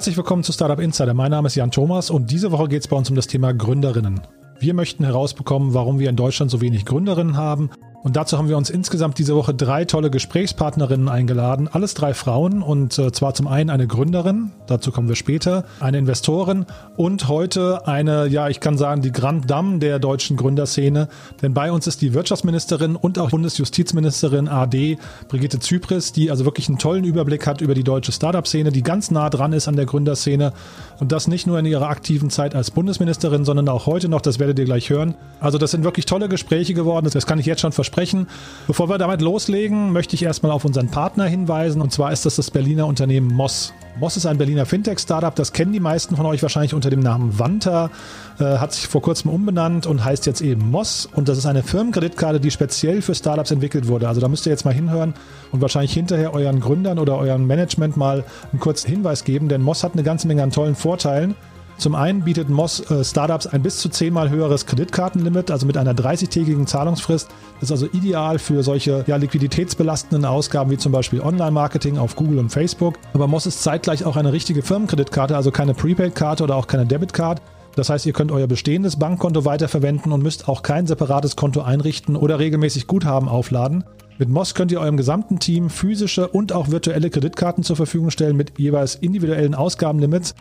herzlich willkommen zu Startup Insider. Mein Name ist Jan Thomas und diese Woche geht es bei uns um das Thema Gründerinnen. Wir möchten herausbekommen, warum wir in Deutschland so wenig Gründerinnen haben und dazu haben wir uns insgesamt diese Woche drei tolle Gesprächspartnerinnen eingeladen. Alles drei Frauen und äh, zwar zum einen eine Gründerin, dazu kommen wir später, eine Investorin und heute eine, ja, ich kann sagen, die Grand Dame der deutschen Gründerszene. Denn bei uns ist die Wirtschaftsministerin und auch Bundesjustizministerin AD, Brigitte Zypris, die also wirklich einen tollen Überblick hat über die deutsche Startup-Szene, die ganz nah dran ist an der Gründerszene und das nicht nur in ihrer aktiven Zeit als Bundesministerin, sondern auch heute noch, das werdet ihr gleich hören. Also das sind wirklich tolle Gespräche geworden, das kann ich jetzt schon versprechen sprechen. Bevor wir damit loslegen, möchte ich erstmal auf unseren Partner hinweisen. Und zwar ist das das Berliner Unternehmen Moss. Moss ist ein Berliner Fintech-Startup, das kennen die meisten von euch wahrscheinlich unter dem Namen Vanta, äh, hat sich vor kurzem umbenannt und heißt jetzt eben Moss. Und das ist eine Firmenkreditkarte, die speziell für Startups entwickelt wurde. Also da müsst ihr jetzt mal hinhören und wahrscheinlich hinterher euren Gründern oder eurem Management mal einen kurzen Hinweis geben, denn Moss hat eine ganze Menge an tollen Vorteilen. Zum einen bietet Moss äh, Startups ein bis zu zehnmal höheres Kreditkartenlimit, also mit einer 30-tägigen Zahlungsfrist. Das ist also ideal für solche ja, liquiditätsbelastenden Ausgaben wie zum Beispiel Online-Marketing auf Google und Facebook. Aber Moss ist zeitgleich auch eine richtige Firmenkreditkarte, also keine Prepaid-Karte oder auch keine Debit-Card. Das heißt, ihr könnt euer bestehendes Bankkonto weiterverwenden und müsst auch kein separates Konto einrichten oder regelmäßig Guthaben aufladen. Mit Moss könnt ihr eurem gesamten Team physische und auch virtuelle Kreditkarten zur Verfügung stellen mit jeweils individuellen Ausgabenlimits.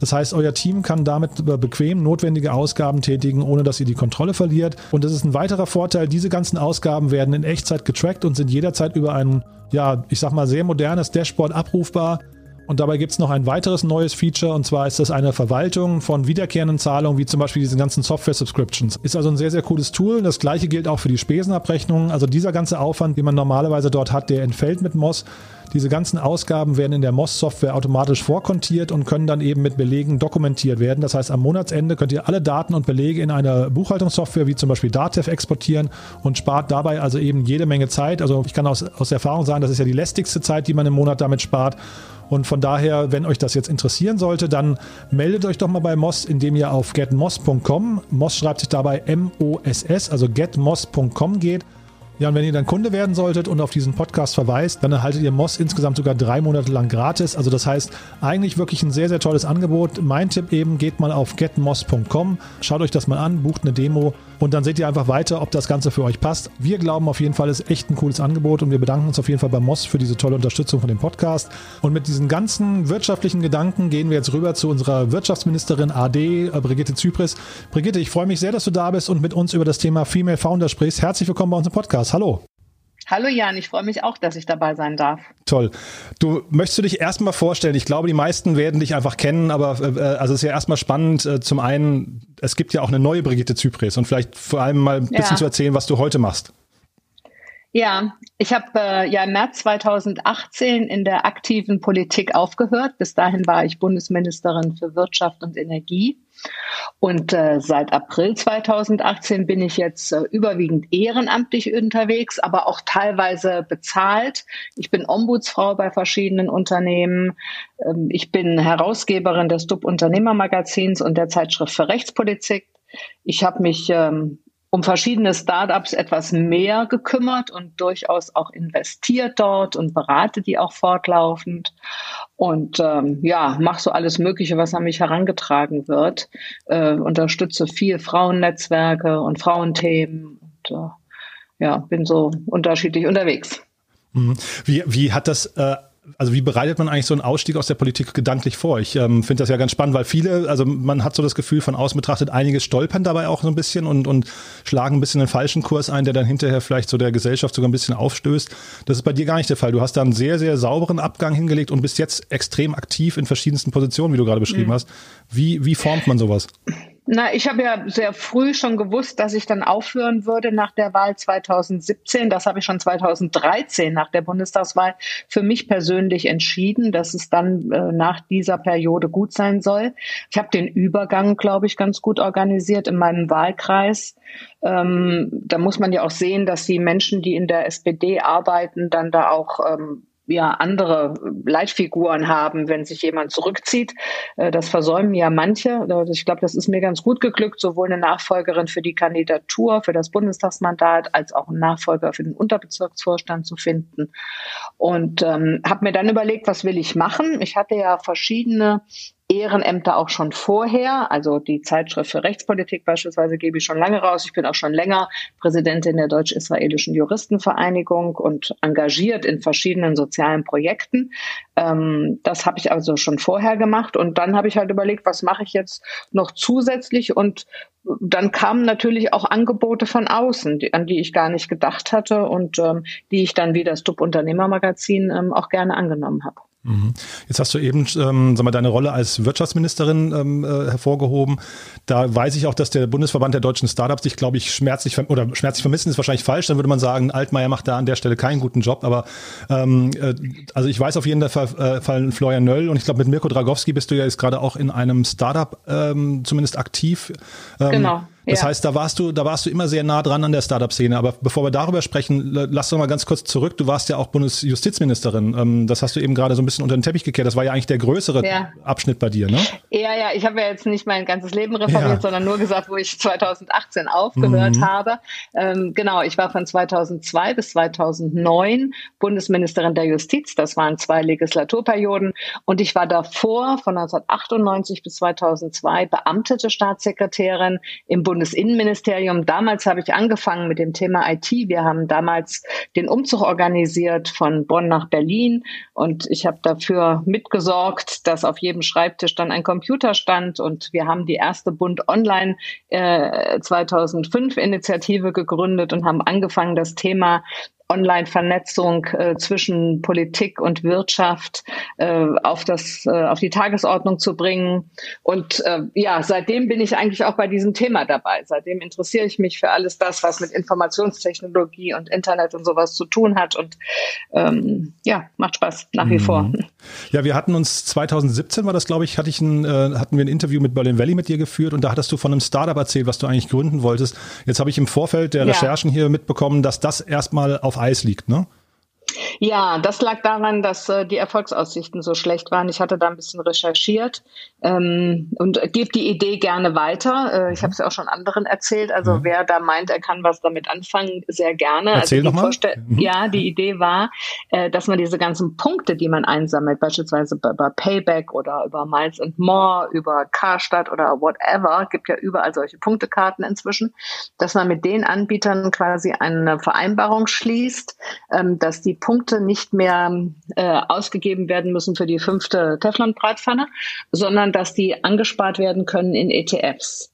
Das heißt, euer Team kann damit bequem notwendige Ausgaben tätigen, ohne dass ihr die Kontrolle verliert. Und das ist ein weiterer Vorteil. Diese ganzen Ausgaben werden in Echtzeit getrackt und sind jederzeit über ein, ja, ich sag mal, sehr modernes Dashboard abrufbar. Und dabei gibt es noch ein weiteres neues Feature und zwar ist das eine Verwaltung von wiederkehrenden Zahlungen, wie zum Beispiel diese ganzen Software-Subscriptions. Ist also ein sehr, sehr cooles Tool. Das gleiche gilt auch für die Spesenabrechnungen. Also dieser ganze Aufwand, den man normalerweise dort hat, der entfällt mit Moss. Diese ganzen Ausgaben werden in der MOS-Software automatisch vorkontiert und können dann eben mit Belegen dokumentiert werden. Das heißt, am Monatsende könnt ihr alle Daten und Belege in eine Buchhaltungssoftware wie zum Beispiel Datev exportieren und spart dabei also eben jede Menge Zeit. Also ich kann aus, aus Erfahrung sagen, das ist ja die lästigste Zeit, die man im Monat damit spart. Und von daher, wenn euch das jetzt interessieren sollte, dann meldet euch doch mal bei Moss, indem ihr auf getmoss.com, Moss schreibt sich dabei M-O-S-S, also getmoss.com geht ja, und wenn ihr dann Kunde werden solltet und auf diesen Podcast verweist, dann erhaltet ihr Moss insgesamt sogar drei Monate lang gratis. Also das heißt, eigentlich wirklich ein sehr, sehr tolles Angebot. Mein Tipp eben, geht mal auf getmoss.com, schaut euch das mal an, bucht eine Demo und dann seht ihr einfach weiter, ob das Ganze für euch passt. Wir glauben auf jeden Fall, es ist echt ein cooles Angebot und wir bedanken uns auf jeden Fall bei Moss für diese tolle Unterstützung von dem Podcast. Und mit diesen ganzen wirtschaftlichen Gedanken gehen wir jetzt rüber zu unserer Wirtschaftsministerin AD, äh, Brigitte Zypris. Brigitte, ich freue mich sehr, dass du da bist und mit uns über das Thema Female Founder sprichst. Herzlich willkommen bei uns im Podcast. Hallo. Hallo Jan, ich freue mich auch, dass ich dabei sein darf. Toll. Du möchtest du dich erstmal vorstellen? Ich glaube, die meisten werden dich einfach kennen, aber äh, also es ist ja erstmal spannend. Äh, zum einen, es gibt ja auch eine neue Brigitte Zypris und vielleicht vor allem mal ein bisschen ja. zu erzählen, was du heute machst. Ja, ich habe äh, ja im März 2018 in der aktiven Politik aufgehört. Bis dahin war ich Bundesministerin für Wirtschaft und Energie. Und äh, seit April 2018 bin ich jetzt äh, überwiegend ehrenamtlich unterwegs, aber auch teilweise bezahlt. Ich bin Ombudsfrau bei verschiedenen Unternehmen. Ähm, ich bin Herausgeberin des DUB Unternehmermagazins und der Zeitschrift für Rechtspolitik. Ich habe mich ähm, um verschiedene Startups etwas mehr gekümmert und durchaus auch investiert dort und berate die auch fortlaufend und ähm, ja, mache so alles Mögliche, was an mich herangetragen wird. Äh, unterstütze viel Frauennetzwerke und Frauenthemen und äh, ja, bin so unterschiedlich unterwegs. Mhm. Wie, wie hat das äh, also wie bereitet man eigentlich so einen Ausstieg aus der Politik gedanklich vor? Ich ähm, finde das ja ganz spannend, weil viele, also man hat so das Gefühl von außen betrachtet, einige stolpern dabei auch so ein bisschen und, und schlagen ein bisschen den falschen Kurs ein, der dann hinterher vielleicht so der Gesellschaft sogar ein bisschen aufstößt. Das ist bei dir gar nicht der Fall. Du hast da einen sehr, sehr sauberen Abgang hingelegt und bist jetzt extrem aktiv in verschiedensten Positionen, wie du gerade beschrieben mhm. hast. Wie, wie formt man sowas? Na, ich habe ja sehr früh schon gewusst, dass ich dann aufhören würde nach der Wahl 2017. Das habe ich schon 2013 nach der Bundestagswahl für mich persönlich entschieden, dass es dann äh, nach dieser Periode gut sein soll. Ich habe den Übergang, glaube ich, ganz gut organisiert in meinem Wahlkreis. Ähm, da muss man ja auch sehen, dass die Menschen, die in der SPD arbeiten, dann da auch ähm, ja andere Leitfiguren haben, wenn sich jemand zurückzieht. Äh, das versäumen ja manche. Ich glaube, das ist mir ganz gut geglückt, sowohl eine Nachfolgerin für die Kandidatur, für das Bundestagsmandat, als auch einen Nachfolger für den Unterbezirksvorstand zu finden. Und ähm, habe mir dann überlegt, was will ich machen? Ich hatte ja verschiedene Ehrenämter auch schon vorher. Also die Zeitschrift für Rechtspolitik beispielsweise gebe ich schon lange raus. Ich bin auch schon länger Präsidentin der Deutsch-Israelischen Juristenvereinigung und engagiert in verschiedenen sozialen Projekten. Ähm, das habe ich also schon vorher gemacht. Und dann habe ich halt überlegt, was mache ich jetzt noch zusätzlich? Und dann kamen natürlich auch Angebote von außen, die, an die ich gar nicht gedacht hatte und ähm, die ich dann wie das DUB Unternehmermagazin ähm, auch gerne angenommen habe. Mhm. Jetzt hast du eben ähm, sag mal, deine Rolle als Wirtschaftsministerin ähm, äh, hervorgehoben. Da weiß ich auch, dass der Bundesverband der deutschen Startups dich, glaube ich, schmerzlich oder schmerzlich vermissen ist wahrscheinlich falsch. Dann würde man sagen, Altmaier macht da an der Stelle keinen guten Job. Aber ähm, äh, also ich weiß auf jeden Fall, äh, Fall Florian Nöll und ich glaube mit Mirko Dragowski bist du ja jetzt gerade auch in einem Startup ähm, zumindest aktiv. Ähm, genau. Das ja. heißt, da warst du, da warst du immer sehr nah dran an der Startup-Szene. Aber bevor wir darüber sprechen, lass doch mal ganz kurz zurück. Du warst ja auch Bundesjustizministerin. Ähm, das hast du eben gerade so ein bisschen unter den Teppich gekehrt. Das war ja eigentlich der größere ja. Abschnitt bei dir, ne? Ja, ja. Ich habe ja jetzt nicht mein ganzes Leben referiert, ja. sondern nur gesagt, wo ich 2018 aufgehört mhm. habe. Ähm, genau. Ich war von 2002 bis 2009 Bundesministerin der Justiz. Das waren zwei Legislaturperioden. Und ich war davor von 1998 bis 2002 beamtete Staatssekretärin im Bund Bundesinnenministerium. Damals habe ich angefangen mit dem Thema IT. Wir haben damals den Umzug organisiert von Bonn nach Berlin und ich habe dafür mitgesorgt, dass auf jedem Schreibtisch dann ein Computer stand und wir haben die erste Bund Online äh, 2005 Initiative gegründet und haben angefangen, das Thema Online-Vernetzung äh, zwischen Politik und Wirtschaft äh, auf das äh, auf die Tagesordnung zu bringen. Und äh, ja seitdem bin ich eigentlich auch bei diesem Thema dabei. Seitdem interessiere ich mich für alles das was mit Informationstechnologie und Internet und sowas zu tun hat. Und ähm, ja macht Spaß nach wie mhm. vor. Ja wir hatten uns 2017 war das glaube ich hatte ich ein, äh, hatten wir ein Interview mit Berlin Valley mit dir geführt. Und da hattest du von einem Startup erzählt was du eigentlich gründen wolltest. Jetzt habe ich im Vorfeld der Recherchen ja. hier mitbekommen dass das erstmal auf Eis liegt, ne? Ja, das lag daran, dass äh, die Erfolgsaussichten so schlecht waren. Ich hatte da ein bisschen recherchiert ähm, und gebe die Idee gerne weiter. Äh, ich habe es ja auch schon anderen erzählt. Also mhm. wer da meint, er kann was damit anfangen, sehr gerne. Erzähl also die mhm. Ja, die Idee war, äh, dass man diese ganzen Punkte, die man einsammelt, beispielsweise bei, bei Payback oder über Miles and More, über Karstadt oder whatever, gibt ja überall solche Punktekarten inzwischen, dass man mit den Anbietern quasi eine Vereinbarung schließt, ähm, dass die Punkte nicht mehr äh, ausgegeben werden müssen für die fünfte Teflon-Bratpfanne, sondern dass die angespart werden können in ETFs.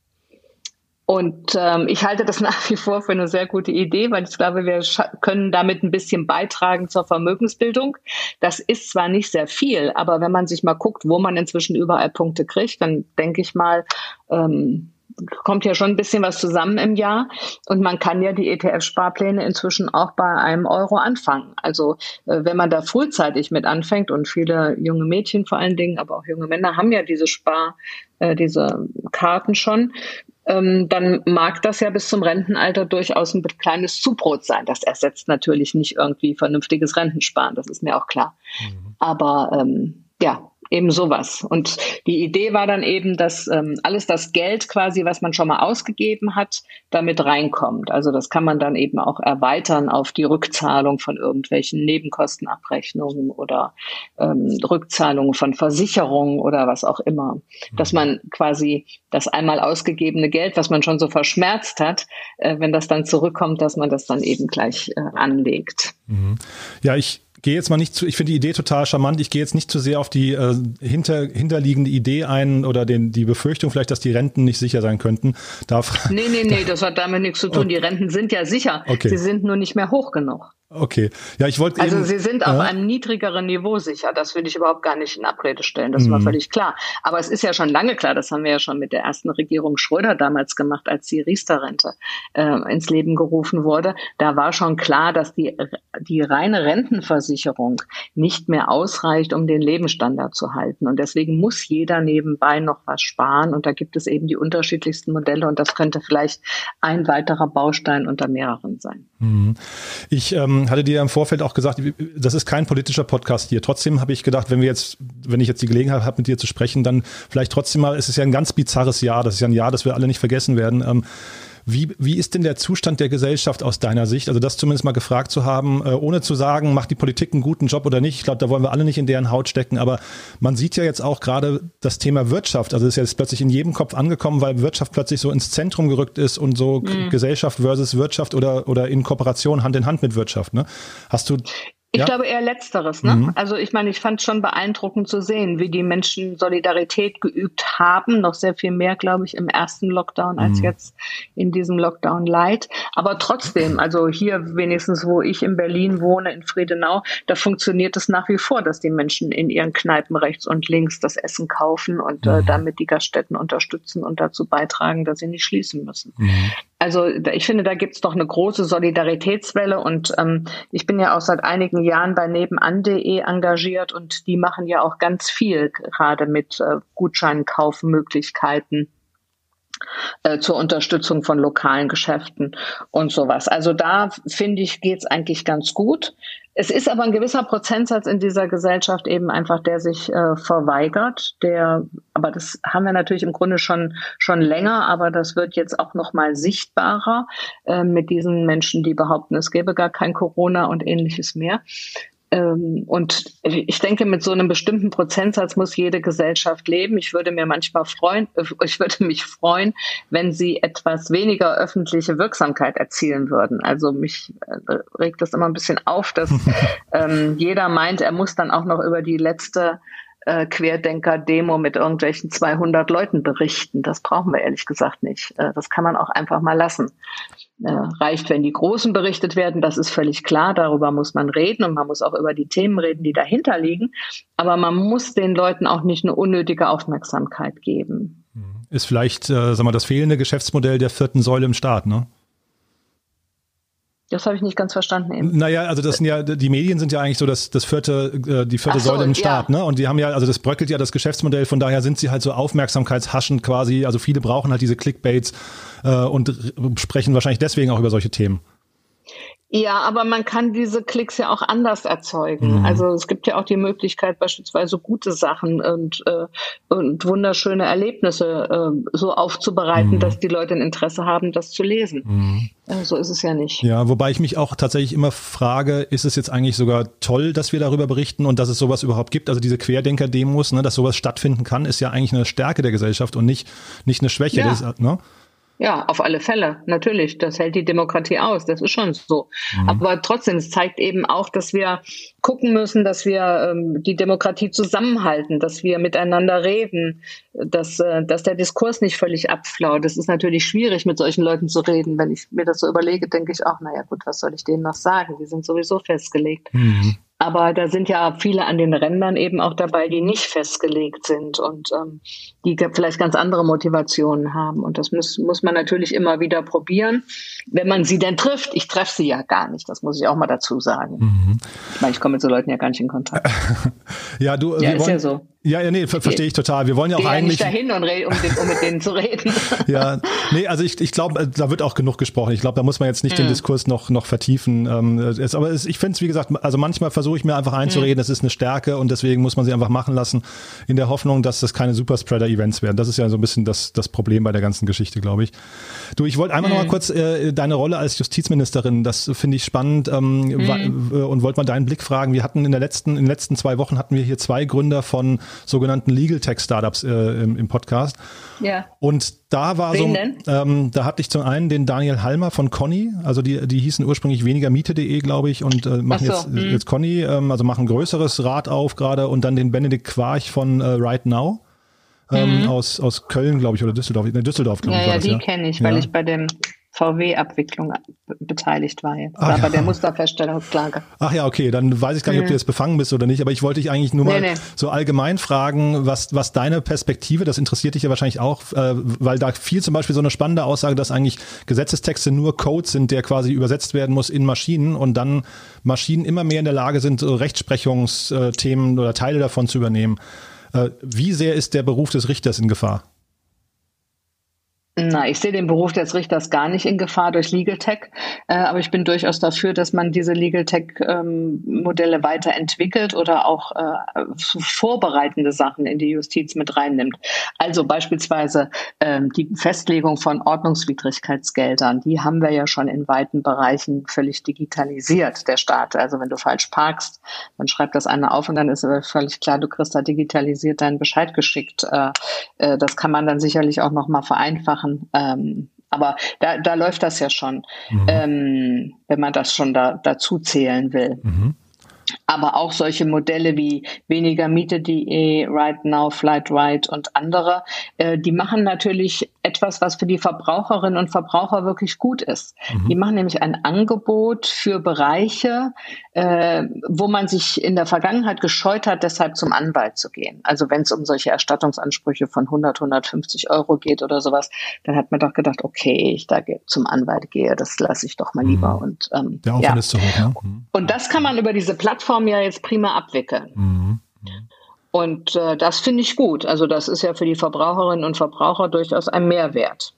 Und ähm, ich halte das nach wie vor für eine sehr gute Idee, weil ich glaube, wir können damit ein bisschen beitragen zur Vermögensbildung. Das ist zwar nicht sehr viel, aber wenn man sich mal guckt, wo man inzwischen überall Punkte kriegt, dann denke ich mal, ähm, kommt ja schon ein bisschen was zusammen im Jahr. Und man kann ja die ETF-Sparpläne inzwischen auch bei einem Euro anfangen. Also äh, wenn man da frühzeitig mit anfängt und viele junge Mädchen vor allen Dingen, aber auch junge Männer haben ja diese Spar, äh, diese Karten schon, ähm, dann mag das ja bis zum Rentenalter durchaus ein kleines Zubrot sein. Das ersetzt natürlich nicht irgendwie vernünftiges Rentensparen, das ist mir auch klar. Mhm. Aber ähm, ja, eben sowas. Und die Idee war dann eben, dass ähm, alles das Geld quasi, was man schon mal ausgegeben hat, damit reinkommt. Also das kann man dann eben auch erweitern auf die Rückzahlung von irgendwelchen Nebenkostenabrechnungen oder ähm, Rückzahlungen von Versicherungen oder was auch immer. Dass man quasi das einmal ausgegebene Geld, was man schon so verschmerzt hat, äh, wenn das dann zurückkommt, dass man das dann eben gleich äh, anlegt. Mhm. Ja, ich gehe jetzt mal nicht zu, ich finde die Idee total charmant. Ich gehe jetzt nicht zu sehr auf die äh, hinter, hinterliegende Idee ein oder den, die Befürchtung vielleicht, dass die Renten nicht sicher sein könnten. Darf, nee, nee, nee, das hat damit nichts zu tun. Die Renten sind ja sicher. Okay. Sie sind nur nicht mehr hoch genug. Okay. Ja, ich wollte Also eben, Sie sind auf einem niedrigeren Niveau sicher. Das will ich überhaupt gar nicht in Abrede stellen. Das mhm. war völlig klar. Aber es ist ja schon lange klar, das haben wir ja schon mit der ersten Regierung Schröder damals gemacht, als die Riester-Rente äh, ins Leben gerufen wurde. Da war schon klar, dass die, die reine Rentenversicherung nicht mehr ausreicht, um den Lebensstandard zu halten. Und deswegen muss jeder nebenbei noch was sparen. Und da gibt es eben die unterschiedlichsten Modelle. Und das könnte vielleicht ein weiterer Baustein unter mehreren sein. Mhm. Ich ähm, hatte dir im Vorfeld auch gesagt, das ist kein politischer Podcast hier. Trotzdem habe ich gedacht, wenn wir jetzt, wenn ich jetzt die Gelegenheit habe, mit dir zu sprechen, dann vielleicht trotzdem mal, es ist ja ein ganz bizarres Jahr, das ist ja ein Jahr, das wir alle nicht vergessen werden. Ähm, wie, wie ist denn der Zustand der Gesellschaft aus deiner Sicht? Also das zumindest mal gefragt zu haben, äh, ohne zu sagen, macht die Politik einen guten Job oder nicht. Ich glaube, da wollen wir alle nicht in deren Haut stecken. Aber man sieht ja jetzt auch gerade das Thema Wirtschaft. Also ist ja jetzt plötzlich in jedem Kopf angekommen, weil Wirtschaft plötzlich so ins Zentrum gerückt ist und so mhm. Gesellschaft versus Wirtschaft oder, oder in Kooperation Hand in Hand mit Wirtschaft. Ne? Hast du ich ja. glaube eher letzteres. Ne? Mhm. Also ich meine, ich fand es schon beeindruckend zu sehen, wie die Menschen Solidarität geübt haben. Noch sehr viel mehr, glaube ich, im ersten Lockdown als mhm. jetzt in diesem Lockdown Light. Aber trotzdem, also hier wenigstens, wo ich in Berlin wohne, in Friedenau, da funktioniert es nach wie vor, dass die Menschen in ihren Kneipen rechts und links das Essen kaufen und äh, mhm. äh, damit die Gaststätten unterstützen und dazu beitragen, dass sie nicht schließen müssen. Also ich finde, da gibt es doch eine große Solidaritätswelle und ähm, ich bin ja auch seit einigen Jahren bei nebenan.de engagiert und die machen ja auch ganz viel gerade mit äh, Gutscheinkaufmöglichkeiten äh, zur Unterstützung von lokalen Geschäften und sowas. Also da finde ich, geht's eigentlich ganz gut. Es ist aber ein gewisser Prozentsatz in dieser Gesellschaft eben einfach, der sich äh, verweigert. Der, aber das haben wir natürlich im Grunde schon schon länger, aber das wird jetzt auch noch mal sichtbarer äh, mit diesen Menschen, die behaupten, es gäbe gar kein Corona und ähnliches mehr. Ähm, und ich denke, mit so einem bestimmten Prozentsatz muss jede Gesellschaft leben. Ich würde mir manchmal freuen, äh, ich würde mich freuen, wenn sie etwas weniger öffentliche Wirksamkeit erzielen würden. Also mich äh, regt das immer ein bisschen auf, dass ähm, jeder meint, er muss dann auch noch über die letzte äh, Querdenker-Demo mit irgendwelchen 200 Leuten berichten. Das brauchen wir ehrlich gesagt nicht. Äh, das kann man auch einfach mal lassen. Äh, reicht, wenn die Großen berichtet werden, das ist völlig klar. Darüber muss man reden und man muss auch über die Themen reden, die dahinter liegen. Aber man muss den Leuten auch nicht eine unnötige Aufmerksamkeit geben. Ist vielleicht, äh, sag mal, das fehlende Geschäftsmodell der vierten Säule im Staat, ne? Das habe ich nicht ganz verstanden. Eben. Naja, also das sind ja, die Medien sind ja eigentlich so das, das vierte, äh, die vierte so, Säule im Staat, ja. ne? Und die haben ja, also das bröckelt ja das Geschäftsmodell, von daher sind sie halt so aufmerksamkeitshaschend quasi. Also viele brauchen halt diese Clickbaits äh, und sprechen wahrscheinlich deswegen auch über solche Themen. Ja, aber man kann diese Klicks ja auch anders erzeugen. Mhm. Also es gibt ja auch die Möglichkeit, beispielsweise gute Sachen und, äh, und wunderschöne Erlebnisse äh, so aufzubereiten, mhm. dass die Leute ein Interesse haben, das zu lesen. Mhm. Äh, so ist es ja nicht. Ja, wobei ich mich auch tatsächlich immer frage, ist es jetzt eigentlich sogar toll, dass wir darüber berichten und dass es sowas überhaupt gibt? Also diese Querdenker-Demos, ne, dass sowas stattfinden kann, ist ja eigentlich eine Stärke der Gesellschaft und nicht, nicht eine Schwäche. Ja. Das, ne? Ja, auf alle Fälle, natürlich. Das hält die Demokratie aus, das ist schon so. Mhm. Aber trotzdem, es zeigt eben auch, dass wir gucken müssen, dass wir ähm, die Demokratie zusammenhalten, dass wir miteinander reden, dass, äh, dass der Diskurs nicht völlig abflaut. Das ist natürlich schwierig, mit solchen Leuten zu reden. Wenn ich mir das so überlege, denke ich auch, naja gut, was soll ich denen noch sagen? Die sind sowieso festgelegt. Mhm. Aber da sind ja viele an den Rändern eben auch dabei, die nicht festgelegt sind und ähm, die vielleicht ganz andere Motivationen haben. Und das muss, muss man natürlich immer wieder probieren, wenn man sie denn trifft. Ich treffe sie ja gar nicht, das muss ich auch mal dazu sagen. Mhm. Ich meine, ich komme mit so Leuten ja gar nicht in Kontakt. ja, du, ja, ist wollen, ja so. Ja, ja, nee, ver verstehe ich total. Wir wollen ja auch eigentlich. Ja nicht dahin, und um, den, um mit denen zu reden. ja, nee, also ich, ich glaube, äh, da wird auch genug gesprochen. Ich glaube, da muss man jetzt nicht mhm. den Diskurs noch, noch vertiefen. Ähm, es, aber es, ich finde es, wie gesagt, also manchmal versuche ich mir einfach einzureden, mhm. es ist eine Stärke und deswegen muss man sie einfach machen lassen, in der Hoffnung, dass das keine Superspreader-Events werden. Das ist ja so ein bisschen das, das Problem bei der ganzen Geschichte, glaube ich. Du, ich wollte einmal mhm. noch mal kurz äh, deine Rolle als Justizministerin, das finde ich spannend ähm, mhm. und wollte mal deinen Blick fragen. Wir hatten in der letzten, in den letzten zwei Wochen hatten wir hier zwei Gründer von sogenannten Legal Tech Startups äh, im, im, Podcast. Ja. Und da war Wen so, ähm, da hatte ich zum einen den Daniel Halmer von Conny, also die, die hießen ursprünglich weniger Miete.de, glaube ich, und äh, machen so, jetzt, mh. jetzt Conny, ähm, also machen größeres Rad auf gerade und dann den Benedikt Quarch von äh, Right Now. Ähm, mhm. aus, aus Köln, glaube ich, oder Düsseldorf. Ne, Düsseldorf, glaube ja, ich. Ja, die ja. kenne ich, weil ja. ich bei dem VW-Abwicklung beteiligt war jetzt. Ah, bei ja. der Musterfeststellungsklage. Ach ja, okay, dann weiß ich gar nicht, ob du jetzt befangen bist oder nicht, aber ich wollte dich eigentlich nur mal nee, nee. so allgemein fragen, was, was deine Perspektive, das interessiert dich ja wahrscheinlich auch, äh, weil da viel zum Beispiel so eine spannende Aussage, dass eigentlich Gesetzestexte nur Code sind, der quasi übersetzt werden muss in Maschinen und dann Maschinen immer mehr in der Lage sind, so Rechtsprechungsthemen oder Teile davon zu übernehmen. Äh, wie sehr ist der Beruf des Richters in Gefahr? Na, ich sehe den Beruf des Richters gar nicht in Gefahr durch Legal Tech, äh, aber ich bin durchaus dafür, dass man diese Legal Tech-Modelle ähm, weiterentwickelt oder auch äh, vorbereitende Sachen in die Justiz mit reinnimmt. Also beispielsweise ähm, die Festlegung von Ordnungswidrigkeitsgeldern, die haben wir ja schon in weiten Bereichen völlig digitalisiert, der Staat. Also wenn du falsch parkst, dann schreibt das einer auf und dann ist aber völlig klar, du kriegst da digitalisiert deinen Bescheid geschickt. Äh, äh, das kann man dann sicherlich auch nochmal vereinfachen machen. Ähm, aber da, da läuft das ja schon, mhm. ähm, wenn man das schon da, dazu zählen will. Mhm. Aber auch solche Modelle wie weniger Miete.de, Right Now, Flight Right und andere, äh, die machen natürlich etwas, was für die Verbraucherinnen und Verbraucher wirklich gut ist. Mhm. Die machen nämlich ein Angebot für Bereiche, äh, wo man sich in der Vergangenheit gescheut hat, deshalb zum Anwalt zu gehen. Also wenn es um solche Erstattungsansprüche von 100, 150 Euro geht oder sowas, dann hat man doch gedacht, okay, ich da zum Anwalt gehe, das lasse ich doch mal lieber. Mhm. Und ähm, der Aufwand ja. ist zu hoch. Ne? Mhm. Und das kann man über diese Plattform ja jetzt prima abwickeln. Und äh, das finde ich gut. Also das ist ja für die Verbraucherinnen und Verbraucher durchaus ein Mehrwert.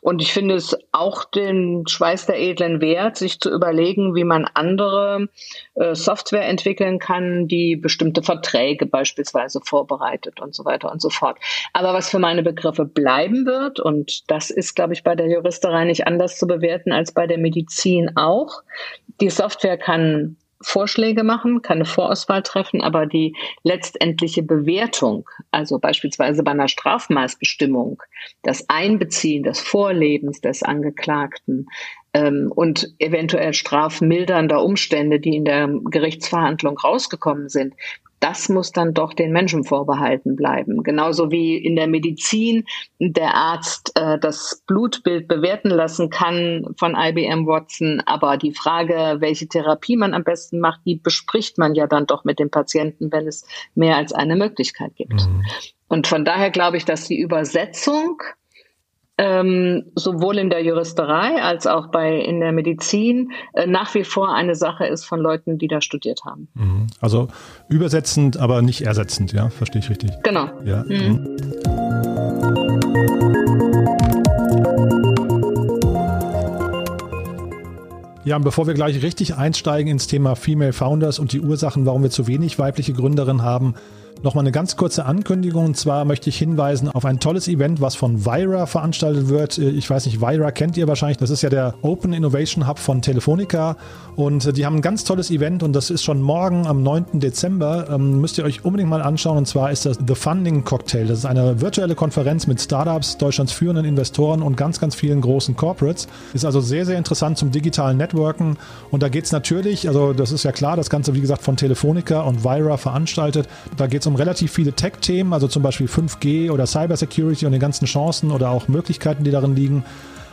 Und ich finde es auch den Schweiß der edlen wert, sich zu überlegen, wie man andere äh, Software entwickeln kann, die bestimmte Verträge beispielsweise vorbereitet und so weiter und so fort. Aber was für meine Begriffe bleiben wird, und das ist, glaube ich, bei der Juristerei nicht anders zu bewerten als bei der Medizin auch, die Software kann Vorschläge machen, keine Vorauswahl treffen, aber die letztendliche Bewertung, also beispielsweise bei einer Strafmaßbestimmung, das Einbeziehen des Vorlebens des Angeklagten ähm, und eventuell strafmildernder Umstände, die in der Gerichtsverhandlung rausgekommen sind, das muss dann doch den Menschen vorbehalten bleiben. Genauso wie in der Medizin der Arzt äh, das Blutbild bewerten lassen kann von IBM Watson, aber die Frage, welche Therapie man am besten macht, die bespricht man ja dann doch mit dem Patienten, wenn es mehr als eine Möglichkeit gibt. Mhm. Und von daher glaube ich, dass die Übersetzung ähm, sowohl in der Juristerei als auch bei in der Medizin äh, nach wie vor eine Sache ist von Leuten, die da studiert haben. Mhm. Also übersetzend, aber nicht ersetzend, ja, verstehe ich richtig. Genau. Ja. Mhm. mhm. Ja, und bevor wir gleich richtig einsteigen ins Thema Female Founders und die Ursachen, warum wir zu wenig weibliche Gründerinnen haben, Nochmal eine ganz kurze Ankündigung. Und zwar möchte ich hinweisen auf ein tolles Event, was von Vira veranstaltet wird. Ich weiß nicht, Vira kennt ihr wahrscheinlich. Das ist ja der Open Innovation Hub von Telefonica. Und die haben ein ganz tolles Event und das ist schon morgen am 9. Dezember. Ähm, müsst ihr euch unbedingt mal anschauen. Und zwar ist das The Funding Cocktail. Das ist eine virtuelle Konferenz mit Startups, Deutschlands führenden Investoren und ganz, ganz vielen großen Corporates. Ist also sehr, sehr interessant zum digitalen Networken. Und da geht es natürlich, also das ist ja klar, das Ganze, wie gesagt, von Telefonica und Vira veranstaltet. Da geht um relativ viele Tech-Themen, also zum Beispiel 5G oder Cybersecurity und die ganzen Chancen oder auch Möglichkeiten, die darin liegen.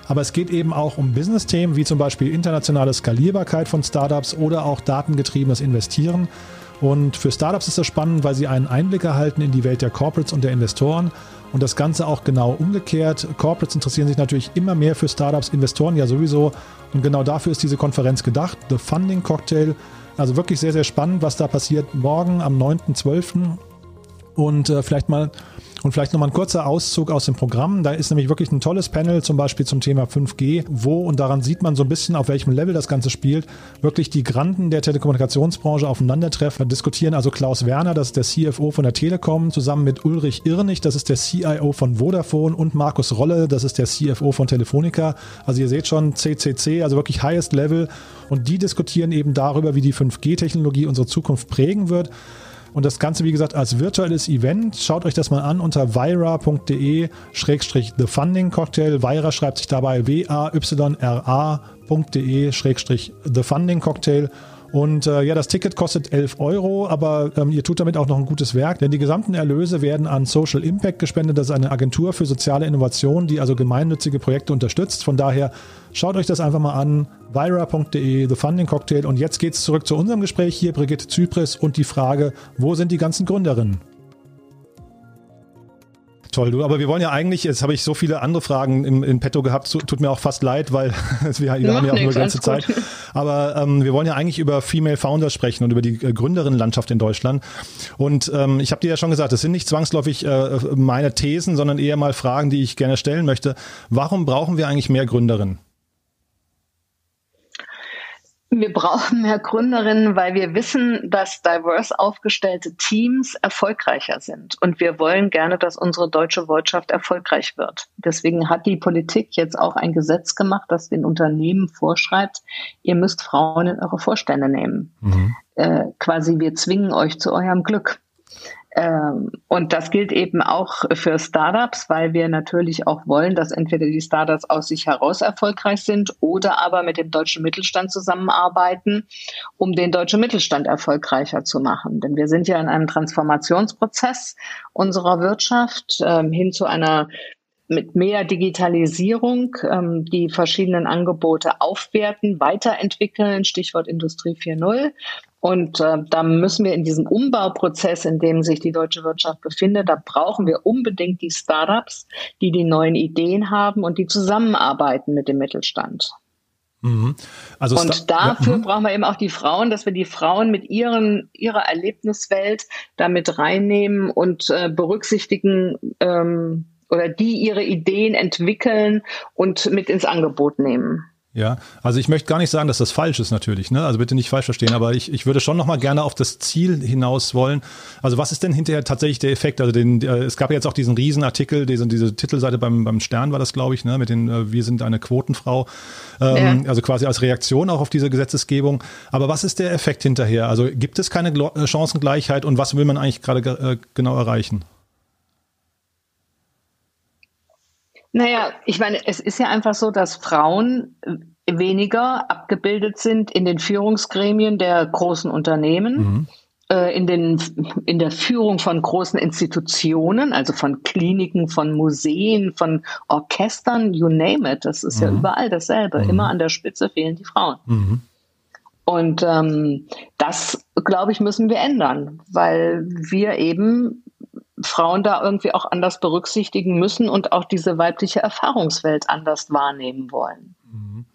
Aber es geht eben auch um Business-Themen wie zum Beispiel internationale Skalierbarkeit von Startups oder auch datengetriebenes Investieren. Und für Startups ist das spannend, weil sie einen Einblick erhalten in die Welt der Corporates und der Investoren. Und das Ganze auch genau umgekehrt. Corporates interessieren sich natürlich immer mehr für Startups, Investoren ja sowieso. Und genau dafür ist diese Konferenz gedacht. The Funding Cocktail. Also wirklich sehr, sehr spannend, was da passiert. Morgen am 9.12 und äh, vielleicht mal und vielleicht nochmal ein kurzer Auszug aus dem Programm. Da ist nämlich wirklich ein tolles Panel, zum Beispiel zum Thema 5G, wo, und daran sieht man so ein bisschen, auf welchem Level das Ganze spielt, wirklich die Granden der Telekommunikationsbranche aufeinandertreffen, diskutieren also Klaus Werner, das ist der CFO von der Telekom, zusammen mit Ulrich Irnig, das ist der CIO von Vodafone und Markus Rolle, das ist der CFO von Telefonica. Also ihr seht schon CCC, also wirklich highest level. Und die diskutieren eben darüber, wie die 5G-Technologie unsere Zukunft prägen wird. Und das Ganze, wie gesagt, als virtuelles Event. Schaut euch das mal an unter vira.de-the funding cocktail. Vira schreibt sich dabei w-a-y-r-a.de-the funding cocktail. Und äh, ja, das Ticket kostet 11 Euro, aber ähm, ihr tut damit auch noch ein gutes Werk, denn die gesamten Erlöse werden an Social Impact gespendet. Das ist eine Agentur für soziale Innovation, die also gemeinnützige Projekte unterstützt. Von daher schaut euch das einfach mal an. Vira.de, The Funding Cocktail. Und jetzt geht's zurück zu unserem Gespräch hier, Brigitte Zypris und die Frage, wo sind die ganzen Gründerinnen? Toll, du, aber wir wollen ja eigentlich, jetzt habe ich so viele andere Fragen im, in petto gehabt, tut mir auch fast leid, weil wir, wir haben ja auch nur eine ganze Zeit. Aber ähm, wir wollen ja eigentlich über Female Founders sprechen und über die äh, Gründerinnenlandschaft in Deutschland. Und ähm, ich habe dir ja schon gesagt, das sind nicht zwangsläufig äh, meine Thesen, sondern eher mal Fragen, die ich gerne stellen möchte. Warum brauchen wir eigentlich mehr Gründerinnen? Wir brauchen mehr Gründerinnen, weil wir wissen, dass diverse aufgestellte Teams erfolgreicher sind. Und wir wollen gerne, dass unsere deutsche Wirtschaft erfolgreich wird. Deswegen hat die Politik jetzt auch ein Gesetz gemacht, das den Unternehmen vorschreibt, ihr müsst Frauen in eure Vorstände nehmen. Mhm. Äh, quasi, wir zwingen euch zu eurem Glück. Ähm, und das gilt eben auch für Startups, weil wir natürlich auch wollen, dass entweder die Startups aus sich heraus erfolgreich sind oder aber mit dem deutschen Mittelstand zusammenarbeiten, um den deutschen Mittelstand erfolgreicher zu machen. Denn wir sind ja in einem Transformationsprozess unserer Wirtschaft ähm, hin zu einer mit mehr Digitalisierung ähm, die verschiedenen Angebote aufwerten, weiterentwickeln, Stichwort Industrie 4.0. Und äh, da müssen wir in diesem Umbauprozess, in dem sich die deutsche Wirtschaft befindet, da brauchen wir unbedingt die Startups, die die neuen Ideen haben und die zusammenarbeiten mit dem Mittelstand. Mhm. Also und dafür ja, mhm. brauchen wir eben auch die Frauen, dass wir die Frauen mit ihren, ihrer Erlebniswelt damit reinnehmen und äh, berücksichtigen ähm, oder die ihre Ideen entwickeln und mit ins Angebot nehmen. Ja, also ich möchte gar nicht sagen, dass das falsch ist natürlich, ne? Also bitte nicht falsch verstehen, aber ich, ich würde schon nochmal gerne auf das Ziel hinaus wollen. Also was ist denn hinterher tatsächlich der Effekt? Also den, äh, es gab ja jetzt auch diesen Riesenartikel, diese, diese Titelseite beim, beim Stern war das, glaube ich, ne? Mit den äh, Wir sind eine Quotenfrau. Ähm, ja. Also quasi als Reaktion auch auf diese Gesetzesgebung. Aber was ist der Effekt hinterher? Also gibt es keine Glo äh, Chancengleichheit und was will man eigentlich gerade äh, genau erreichen? Naja, ich meine, es ist ja einfach so, dass Frauen weniger abgebildet sind in den Führungsgremien der großen Unternehmen. Mhm äh, in, den, in der Führung von großen Institutionen, also von Kliniken, von Museen, von Orchestern, you name it. Das ist mhm. ja überall dasselbe. Mhm. Immer an der Spitze fehlen die Frauen. Mhm. Und ähm, das, glaube ich, müssen wir ändern, weil wir eben Frauen da irgendwie auch anders berücksichtigen müssen und auch diese weibliche Erfahrungswelt anders wahrnehmen wollen. Mhm.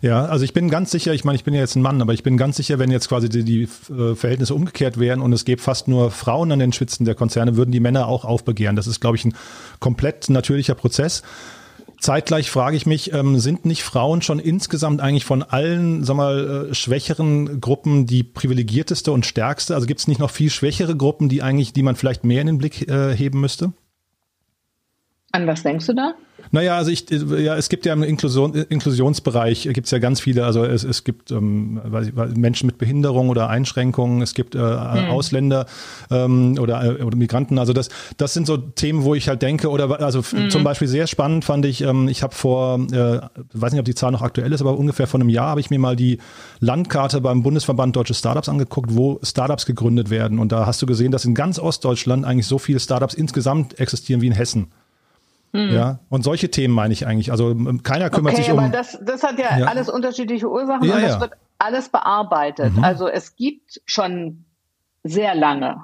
Ja, also ich bin ganz sicher, ich meine, ich bin ja jetzt ein Mann, aber ich bin ganz sicher, wenn jetzt quasi die, die äh, Verhältnisse umgekehrt wären und es gäbe fast nur Frauen an den Spitzen der Konzerne, würden die Männer auch aufbegehren. Das ist, glaube ich, ein komplett natürlicher Prozess. Zeitgleich frage ich mich, ähm, sind nicht Frauen schon insgesamt eigentlich von allen, sag mal, äh, schwächeren Gruppen die privilegierteste und stärkste? Also gibt es nicht noch viel schwächere Gruppen, die eigentlich, die man vielleicht mehr in den Blick äh, heben müsste? An was denkst du da? Naja, also ich, ja, es gibt ja im Inklusion, Inklusionsbereich gibt es ja ganz viele, also es, es gibt ähm, Menschen mit Behinderung oder Einschränkungen, es gibt äh, mhm. Ausländer ähm, oder, äh, oder Migranten, also das, das sind so Themen, wo ich halt denke, oder also mhm. zum Beispiel sehr spannend fand ich, ähm, ich habe vor, äh, weiß nicht, ob die Zahl noch aktuell ist, aber ungefähr vor einem Jahr habe ich mir mal die Landkarte beim Bundesverband Deutsche Startups angeguckt, wo Startups gegründet werden. Und da hast du gesehen, dass in ganz Ostdeutschland eigentlich so viele Startups insgesamt existieren wie in Hessen. Mhm. Ja, und solche Themen meine ich eigentlich. Also keiner kümmert okay, sich um. Aber das, das hat ja, ja, alles unterschiedliche Ursachen ja, und das ja. wird alles bearbeitet. Mhm. Also es gibt schon sehr lange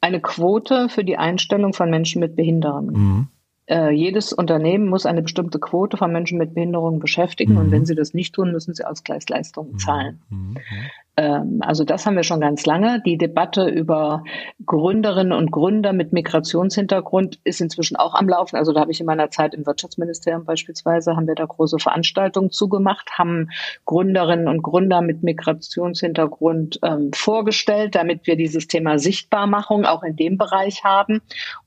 eine Quote für die Einstellung von Menschen mit Behinderungen. Mhm. Äh, jedes Unternehmen muss eine bestimmte Quote von Menschen mit Behinderungen beschäftigen und mhm. wenn sie das nicht tun, müssen sie Ausgleichsleistungen mhm. zahlen. Ähm, also das haben wir schon ganz lange. Die Debatte über Gründerinnen und Gründer mit Migrationshintergrund ist inzwischen auch am Laufen. Also da habe ich in meiner Zeit im Wirtschaftsministerium beispielsweise, haben wir da große Veranstaltungen zugemacht, haben Gründerinnen und Gründer mit Migrationshintergrund ähm, vorgestellt, damit wir dieses Thema Sichtbarmachung auch in dem Bereich haben.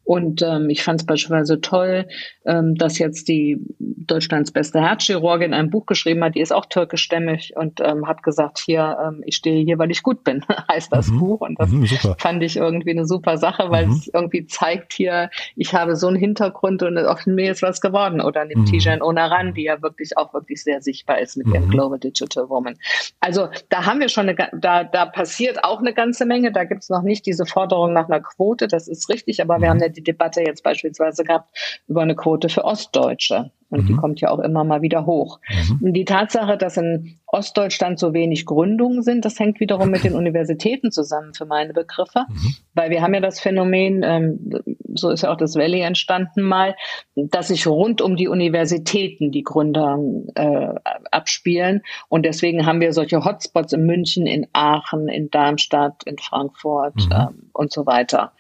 Und ähm, ich fand es beispielsweise toll, ähm, dass jetzt die Deutschlands beste Herzchirurgin ein Buch geschrieben hat, die ist auch türkischstämmig und ähm, hat gesagt, hier, ähm, ich stehe hier, weil ich gut bin, heißt das mhm. Buch. Und das mhm, fand ich irgendwie eine super Sache, weil mhm. es irgendwie zeigt hier, ich habe so einen Hintergrund und auf mir ist was geworden. Oder eine mhm. Tijan Onaran, die ja wirklich auch wirklich sehr sichtbar ist mit ihrem mhm. Global Digital Woman. Also da haben wir schon eine, da, da passiert auch eine ganze Menge. Da gibt es noch nicht diese Forderung nach einer Quote, das ist richtig, aber wir mhm. haben eine die Debatte jetzt beispielsweise gehabt über eine Quote für Ostdeutsche. Und mhm. die kommt ja auch immer mal wieder hoch. Mhm. Die Tatsache, dass in Ostdeutschland so wenig Gründungen sind, das hängt wiederum mit den Universitäten zusammen für meine Begriffe. Mhm. Weil wir haben ja das Phänomen, ähm, so ist ja auch das Valley entstanden mal, dass sich rund um die Universitäten die Gründer äh, abspielen. Und deswegen haben wir solche Hotspots in München, in Aachen, in Darmstadt, in Frankfurt mhm. ähm, und so weiter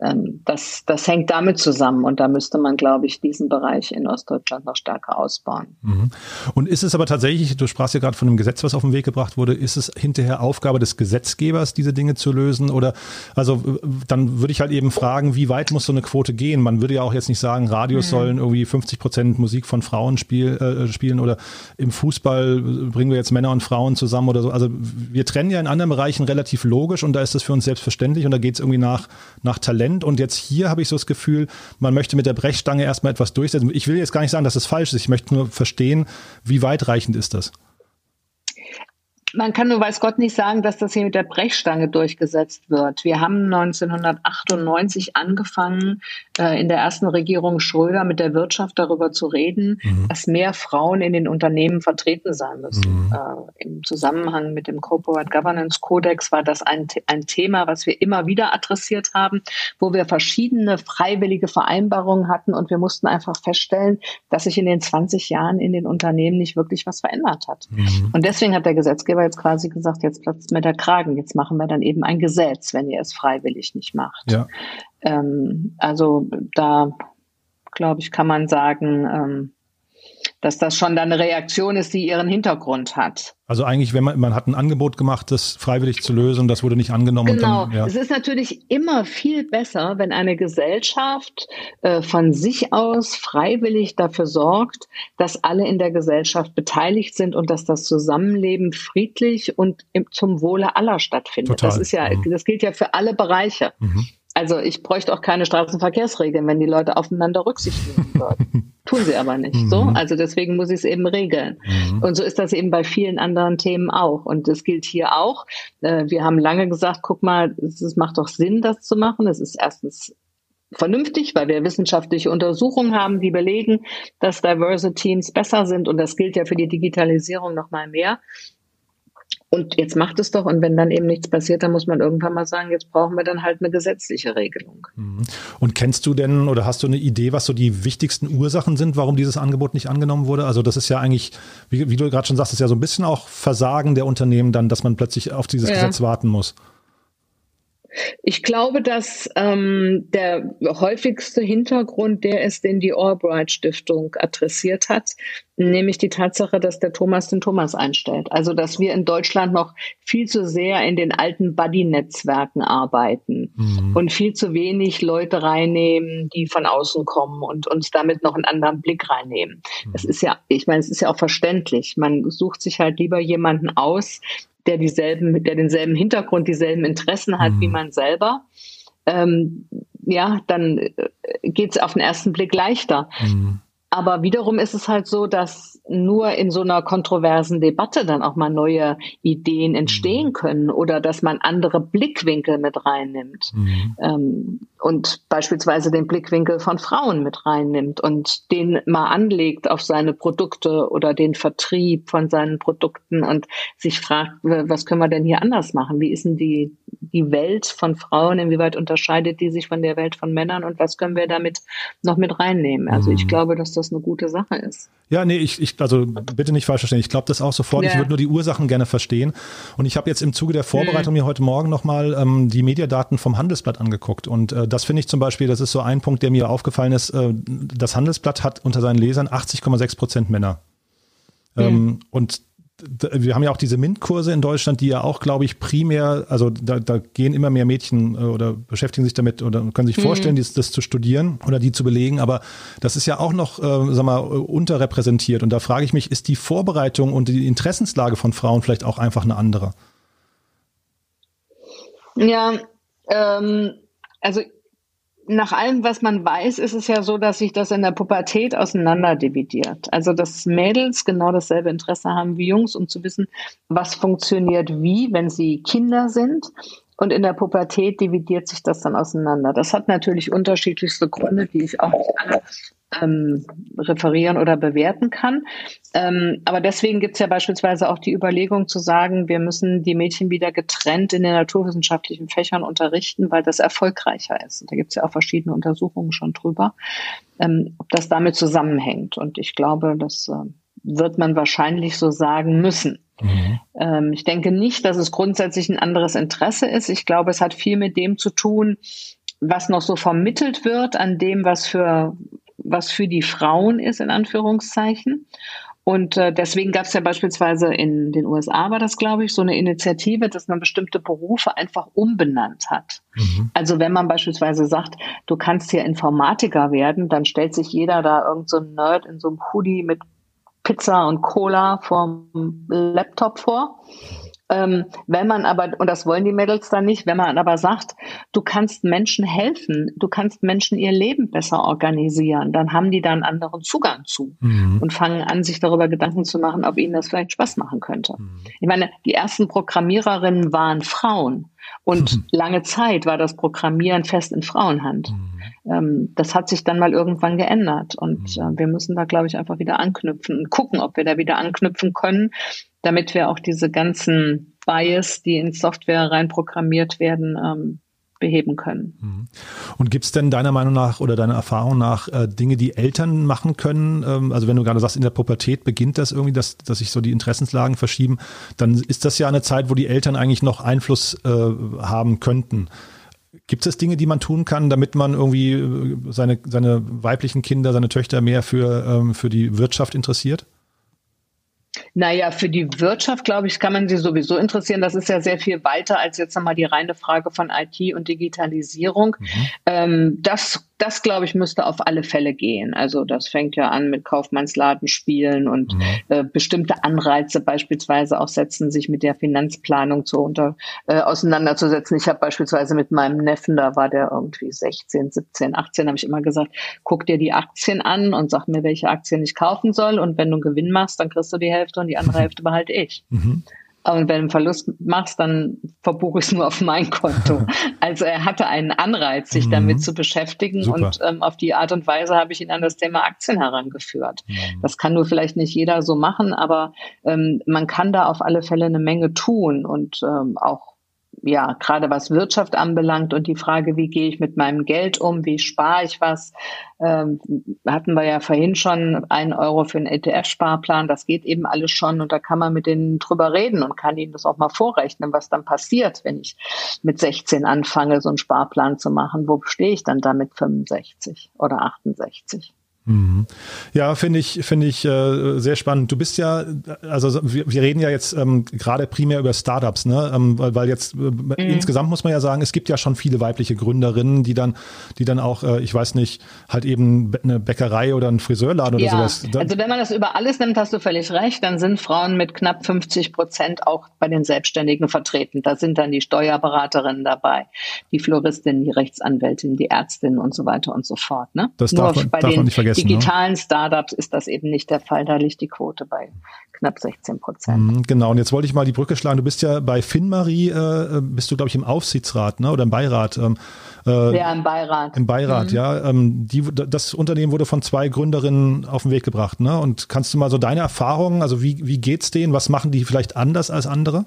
das, das hängt damit zusammen und da müsste man, glaube ich, diesen Bereich in Ostdeutschland noch stärker ausbauen. Mhm. Und ist es aber tatsächlich, du sprachst ja gerade von einem Gesetz, was auf den Weg gebracht wurde, ist es hinterher Aufgabe des Gesetzgebers, diese Dinge zu lösen? Oder also dann würde ich halt eben fragen, wie weit muss so eine Quote gehen? Man würde ja auch jetzt nicht sagen, Radios mhm. sollen irgendwie 50 Prozent Musik von Frauen spiel, äh, spielen oder im Fußball bringen wir jetzt Männer und Frauen zusammen oder so. Also wir trennen ja in anderen Bereichen relativ logisch und da ist das für uns selbstverständlich und da geht es irgendwie nach, nach Talent Trend. Und jetzt hier habe ich so das Gefühl, man möchte mit der Brechstange erstmal etwas durchsetzen. Ich will jetzt gar nicht sagen, dass das falsch ist. Ich möchte nur verstehen, wie weitreichend ist das? Man kann nur weiß Gott nicht sagen, dass das hier mit der Brechstange durchgesetzt wird. Wir haben 1998 angefangen, äh, in der ersten Regierung Schröder mit der Wirtschaft darüber zu reden, mhm. dass mehr Frauen in den Unternehmen vertreten sein müssen. Mhm. Äh, Im Zusammenhang mit dem Corporate Governance Codex war das ein, ein Thema, was wir immer wieder adressiert haben, wo wir verschiedene freiwillige Vereinbarungen hatten und wir mussten einfach feststellen, dass sich in den 20 Jahren in den Unternehmen nicht wirklich was verändert hat. Mhm. Und deswegen hat der Gesetzgeber Gesetzgeber jetzt quasi gesagt, jetzt platzt mir der Kragen, jetzt machen wir dann eben ein Gesetz, wenn ihr es freiwillig nicht macht. Ja. Ähm, also da, glaube ich, kann man sagen, ähm, dass das schon dann eine Reaktion ist, die ihren Hintergrund hat. Also eigentlich, wenn man, man hat ein Angebot gemacht, das freiwillig zu lösen, das wurde nicht angenommen. Genau. Dann, ja. Es ist natürlich immer viel besser, wenn eine Gesellschaft äh, von sich aus freiwillig dafür sorgt, dass alle in der Gesellschaft beteiligt sind und dass das Zusammenleben friedlich und im, zum Wohle aller stattfindet. Total. Das ist ja, mhm. das gilt ja für alle Bereiche. Mhm. Also ich bräuchte auch keine Straßenverkehrsregeln, wenn die Leute aufeinander Rücksicht nehmen würden. Tun sie aber nicht. Mhm. So, also deswegen muss ich es eben regeln. Mhm. Und so ist das eben bei vielen anderen Themen auch. Und das gilt hier auch. Äh, wir haben lange gesagt, guck mal, es macht doch Sinn, das zu machen. Es ist erstens vernünftig, weil wir wissenschaftliche Untersuchungen haben, die belegen, dass diverse Teams besser sind. Und das gilt ja für die Digitalisierung noch mal mehr. Und jetzt macht es doch. Und wenn dann eben nichts passiert, dann muss man irgendwann mal sagen, jetzt brauchen wir dann halt eine gesetzliche Regelung. Mhm. Und kennst du denn oder hast du eine Idee, was so die wichtigsten Ursachen sind, warum dieses Angebot nicht angenommen wurde? Also das ist ja eigentlich, wie, wie du gerade schon sagst, ist ja so ein bisschen auch Versagen der Unternehmen dann, dass man plötzlich auf dieses ja. Gesetz warten muss. Ich glaube, dass ähm, der häufigste Hintergrund der ist, den die Albright Stiftung adressiert hat, nämlich die Tatsache, dass der Thomas den Thomas einstellt. Also, dass wir in Deutschland noch viel zu sehr in den alten Buddy-Netzwerken arbeiten mhm. und viel zu wenig Leute reinnehmen, die von außen kommen und uns damit noch einen anderen Blick reinnehmen. Mhm. Es ist ja, ich meine, es ist ja auch verständlich. Man sucht sich halt lieber jemanden aus, der dieselben, der denselben Hintergrund, dieselben Interessen hat mhm. wie man selber, ähm, ja, dann äh, geht es auf den ersten Blick leichter. Mhm. Aber wiederum ist es halt so, dass nur in so einer kontroversen Debatte dann auch mal neue Ideen entstehen mhm. können oder dass man andere Blickwinkel mit reinnimmt mhm. ähm, und beispielsweise den Blickwinkel von Frauen mit reinnimmt und den mal anlegt auf seine Produkte oder den Vertrieb von seinen Produkten und sich fragt, was können wir denn hier anders machen? Wie ist denn die, die Welt von Frauen? Inwieweit unterscheidet die sich von der Welt von Männern und was können wir damit noch mit reinnehmen? Also ich mhm. glaube, dass das eine gute Sache ist. Ja, nee, ich, ich also bitte nicht falsch verstehen. Ich glaube das auch sofort. Ja. Ich würde nur die Ursachen gerne verstehen. Und ich habe jetzt im Zuge der Vorbereitung mhm. mir heute Morgen nochmal ähm, die Mediadaten vom Handelsblatt angeguckt. Und äh, das finde ich zum Beispiel, das ist so ein Punkt, der mir aufgefallen ist. Äh, das Handelsblatt hat unter seinen Lesern 80,6 Prozent Männer. Mhm. Ähm, und wir haben ja auch diese MINT-Kurse in Deutschland, die ja auch, glaube ich, primär, also da, da gehen immer mehr Mädchen äh, oder beschäftigen sich damit oder können sich mhm. vorstellen, dies, das zu studieren oder die zu belegen. Aber das ist ja auch noch, äh, sag mal, unterrepräsentiert. Und da frage ich mich, ist die Vorbereitung und die Interessenslage von Frauen vielleicht auch einfach eine andere? Ja, ähm, also nach allem, was man weiß, ist es ja so, dass sich das in der Pubertät auseinanderdividiert. Also, dass Mädels genau dasselbe Interesse haben wie Jungs, um zu wissen, was funktioniert wie, wenn sie Kinder sind. Und in der Pubertät dividiert sich das dann auseinander. Das hat natürlich unterschiedlichste Gründe, die ich auch nicht alle ähm, referieren oder bewerten kann. Ähm, aber deswegen gibt es ja beispielsweise auch die Überlegung zu sagen, wir müssen die Mädchen wieder getrennt in den naturwissenschaftlichen Fächern unterrichten, weil das erfolgreicher ist. Und da gibt es ja auch verschiedene Untersuchungen schon drüber, ähm, ob das damit zusammenhängt. Und ich glaube, das äh, wird man wahrscheinlich so sagen müssen. Mhm. Ähm, ich denke nicht, dass es grundsätzlich ein anderes Interesse ist. Ich glaube, es hat viel mit dem zu tun, was noch so vermittelt wird an dem, was für was für die Frauen ist, in Anführungszeichen. Und äh, deswegen gab es ja beispielsweise in den USA, war das, glaube ich, so eine Initiative, dass man bestimmte Berufe einfach umbenannt hat. Mhm. Also wenn man beispielsweise sagt, du kannst hier Informatiker werden, dann stellt sich jeder da irgend so Nerd in so einem Hoodie mit Pizza und Cola vom Laptop vor. Ähm, wenn man aber, und das wollen die Mädels dann nicht, wenn man aber sagt, du kannst Menschen helfen, du kannst Menschen ihr Leben besser organisieren, dann haben die da einen anderen Zugang zu mhm. und fangen an, sich darüber Gedanken zu machen, ob ihnen das vielleicht Spaß machen könnte. Mhm. Ich meine, die ersten Programmiererinnen waren Frauen. Und mhm. lange Zeit war das Programmieren fest in Frauenhand. Mhm. Ähm, das hat sich dann mal irgendwann geändert. Und mhm. äh, wir müssen da, glaube ich, einfach wieder anknüpfen und gucken, ob wir da wieder anknüpfen können, damit wir auch diese ganzen Bias, die in Software reinprogrammiert werden, ähm, beheben können. Mhm. Und gibt es denn deiner Meinung nach oder deiner Erfahrung nach äh, Dinge, die Eltern machen können? Ähm, also wenn du gerade sagst, in der Pubertät beginnt das irgendwie, dass, dass sich so die Interessenslagen verschieben, dann ist das ja eine Zeit, wo die Eltern eigentlich noch Einfluss äh, haben könnten. Gibt es Dinge, die man tun kann, damit man irgendwie äh, seine, seine weiblichen Kinder, seine Töchter mehr für, ähm, für die Wirtschaft interessiert? Naja, für die Wirtschaft, glaube ich, kann man sie sowieso interessieren. Das ist ja sehr viel weiter als jetzt nochmal die reine Frage von IT und Digitalisierung. Mhm. Ähm, das das, glaube ich, müsste auf alle Fälle gehen. Also das fängt ja an mit Kaufmannsladenspielen und mhm. äh, bestimmte Anreize beispielsweise auch setzen, sich mit der Finanzplanung zu unter, äh, auseinanderzusetzen. Ich habe beispielsweise mit meinem Neffen, da war der irgendwie 16, 17, 18, habe ich immer gesagt, guck dir die Aktien an und sag mir, welche Aktien ich kaufen soll. Und wenn du einen Gewinn machst, dann kriegst du die Hälfte und die andere Hälfte behalte ich. Mhm. Und wenn du einen Verlust machst, dann verbuche ich es nur auf mein Konto. Also er hatte einen Anreiz, sich mhm. damit zu beschäftigen Super. und ähm, auf die Art und Weise habe ich ihn an das Thema Aktien herangeführt. Mhm. Das kann nur vielleicht nicht jeder so machen, aber ähm, man kann da auf alle Fälle eine Menge tun und ähm, auch ja, gerade was Wirtschaft anbelangt und die Frage, wie gehe ich mit meinem Geld um, wie spare ich was, ähm, hatten wir ja vorhin schon einen Euro für einen ETF-Sparplan, das geht eben alles schon und da kann man mit denen drüber reden und kann ihnen das auch mal vorrechnen, was dann passiert, wenn ich mit 16 anfange, so einen Sparplan zu machen. Wo stehe ich dann da mit 65 oder 68? Mhm. Ja, finde ich, finde ich äh, sehr spannend. Du bist ja, also wir, wir reden ja jetzt ähm, gerade primär über Startups, ne? Ähm, weil, weil jetzt äh, mhm. insgesamt muss man ja sagen, es gibt ja schon viele weibliche Gründerinnen, die dann, die dann auch, äh, ich weiß nicht, halt eben eine Bäckerei oder einen Friseurladen oder ja, sowas. also wenn man das über alles nimmt, hast du völlig recht, dann sind Frauen mit knapp 50 Prozent auch bei den Selbstständigen vertreten. Da sind dann die Steuerberaterinnen dabei, die Floristin, die Rechtsanwältin, die Ärztin und so weiter und so fort. Ne? Das darf, man, darf man nicht vergessen digitalen ne? Startups ist das eben nicht der Fall. Da liegt die Quote bei knapp 16 Prozent. Mhm, genau. Und jetzt wollte ich mal die Brücke schlagen. Du bist ja bei Finmarie, äh, bist du, glaube ich, im Aufsichtsrat ne? oder im Beirat. Ähm, äh, ja, im Beirat. Im Beirat, mhm. ja. Ähm, die, das Unternehmen wurde von zwei Gründerinnen auf den Weg gebracht. Ne? Und kannst du mal so deine Erfahrungen, also wie, wie geht's denen? Was machen die vielleicht anders als andere?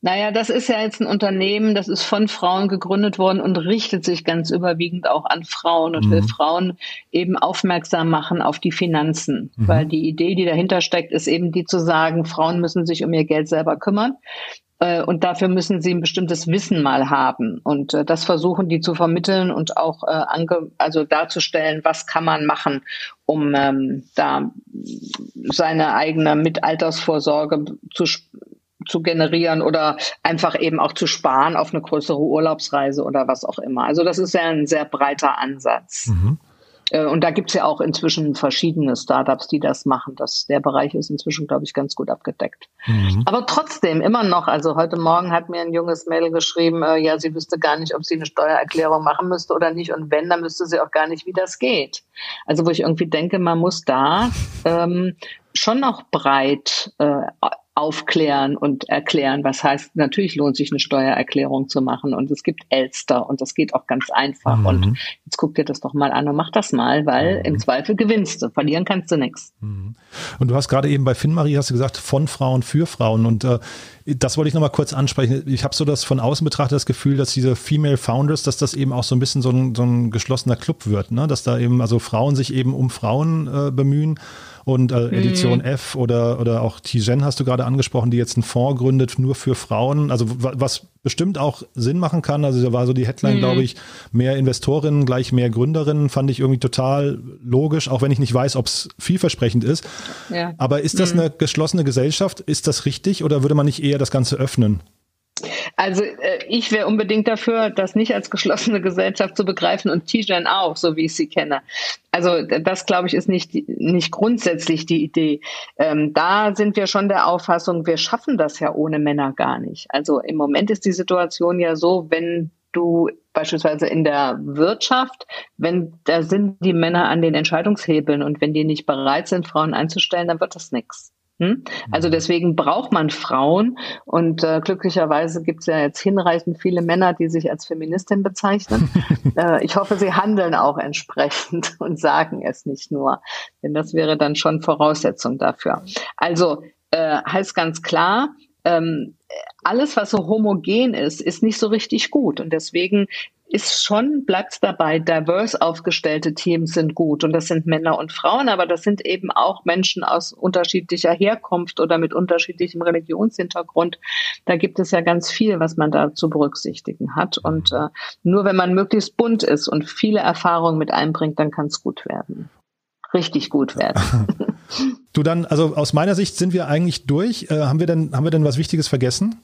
Naja, das ist ja jetzt ein Unternehmen, das ist von Frauen gegründet worden und richtet sich ganz überwiegend auch an Frauen und mhm. will Frauen eben aufmerksam machen auf die Finanzen. Mhm. Weil die Idee, die dahinter steckt, ist eben die zu sagen, Frauen müssen sich um ihr Geld selber kümmern. Äh, und dafür müssen sie ein bestimmtes Wissen mal haben. Und äh, das versuchen die zu vermitteln und auch äh, ange also darzustellen, was kann man machen, um ähm, da seine eigene Mitaltersvorsorge zu zu generieren oder einfach eben auch zu sparen auf eine größere Urlaubsreise oder was auch immer. Also das ist ja ein sehr breiter Ansatz. Mhm. Äh, und da gibt's ja auch inzwischen verschiedene Startups, die das machen. Das, der Bereich ist inzwischen, glaube ich, ganz gut abgedeckt. Mhm. Aber trotzdem, immer noch, also heute Morgen hat mir ein junges Mädel geschrieben, äh, ja, sie wüsste gar nicht, ob sie eine Steuererklärung machen müsste oder nicht. Und wenn, dann müsste sie auch gar nicht, wie das geht. Also wo ich irgendwie denke, man muss da ähm, schon noch breit äh, aufklären und erklären, was heißt, natürlich lohnt sich eine Steuererklärung zu machen und es gibt Elster und das geht auch ganz einfach mhm. und jetzt guck dir das doch mal an und mach das mal, weil mhm. im Zweifel gewinnst du, verlieren kannst du nichts. Mhm. Und du hast gerade eben bei FinMarie hast du gesagt, von Frauen für Frauen und äh, das wollte ich nochmal kurz ansprechen. Ich habe so das von außen betrachtet das Gefühl, dass diese Female Founders, dass das eben auch so ein bisschen so ein, so ein geschlossener Club wird, ne? dass da eben also Frauen sich eben um Frauen äh, bemühen und äh, Edition mhm. F oder, oder auch Tijen hast du gerade angesprochen, die jetzt einen Fonds gründet, nur für Frauen. Also was bestimmt auch Sinn machen kann. Also da war so die Headline, mhm. glaube ich, mehr Investorinnen gleich mehr Gründerinnen, fand ich irgendwie total logisch, auch wenn ich nicht weiß, ob es vielversprechend ist. Ja. Aber ist das mhm. eine geschlossene Gesellschaft? Ist das richtig oder würde man nicht eher das Ganze öffnen? Also äh, ich wäre unbedingt dafür, das nicht als geschlossene Gesellschaft zu begreifen und Tijan auch, so wie ich sie kenne. Also das, glaube ich, ist nicht, nicht grundsätzlich die Idee. Ähm, da sind wir schon der Auffassung, wir schaffen das ja ohne Männer gar nicht. Also im Moment ist die Situation ja so, wenn du beispielsweise in der Wirtschaft, wenn da sind die Männer an den Entscheidungshebeln und wenn die nicht bereit sind, Frauen einzustellen, dann wird das nichts. Hm? Also mhm. deswegen braucht man Frauen und äh, glücklicherweise gibt es ja jetzt hinreichend viele Männer, die sich als Feministin bezeichnen. äh, ich hoffe, sie handeln auch entsprechend und sagen es nicht nur, denn das wäre dann schon Voraussetzung dafür. Also äh, heißt ganz klar, ähm, alles, was so homogen ist, ist nicht so richtig gut. Und deswegen ist schon, bleibt dabei, diverse aufgestellte Teams sind gut und das sind Männer und Frauen, aber das sind eben auch Menschen aus unterschiedlicher Herkunft oder mit unterschiedlichem Religionshintergrund. Da gibt es ja ganz viel, was man da zu berücksichtigen hat und äh, nur wenn man möglichst bunt ist und viele Erfahrungen mit einbringt, dann kann es gut werden. Richtig gut werden. du dann, also aus meiner Sicht sind wir eigentlich durch. Äh, haben wir denn, haben wir denn was Wichtiges vergessen?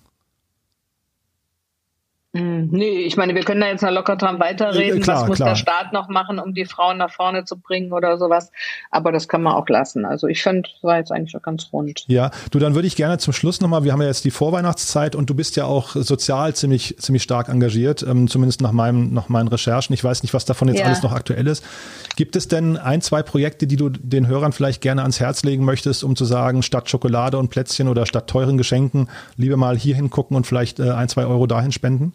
Hm, nee, ich meine, wir können da jetzt noch locker dran weiterreden. Klar, Was muss klar. der Staat noch machen, um die Frauen nach vorne zu bringen oder sowas? Aber das kann man auch lassen. Also ich finde, war jetzt eigentlich schon ganz rund. Ja, du, dann würde ich gerne zum Schluss nochmal, wir haben ja jetzt die Vorweihnachtszeit und du bist ja auch sozial ziemlich, ziemlich stark engagiert, ähm, zumindest nach meinem, nach meinen Recherchen. Ich weiß nicht, was davon jetzt ja. alles noch aktuell ist. Gibt es denn ein, zwei Projekte, die du den Hörern vielleicht gerne ans Herz legen möchtest, um zu sagen, statt Schokolade und Plätzchen oder statt teuren Geschenken, lieber mal hier hingucken und vielleicht äh, ein, zwei Euro dahin spenden?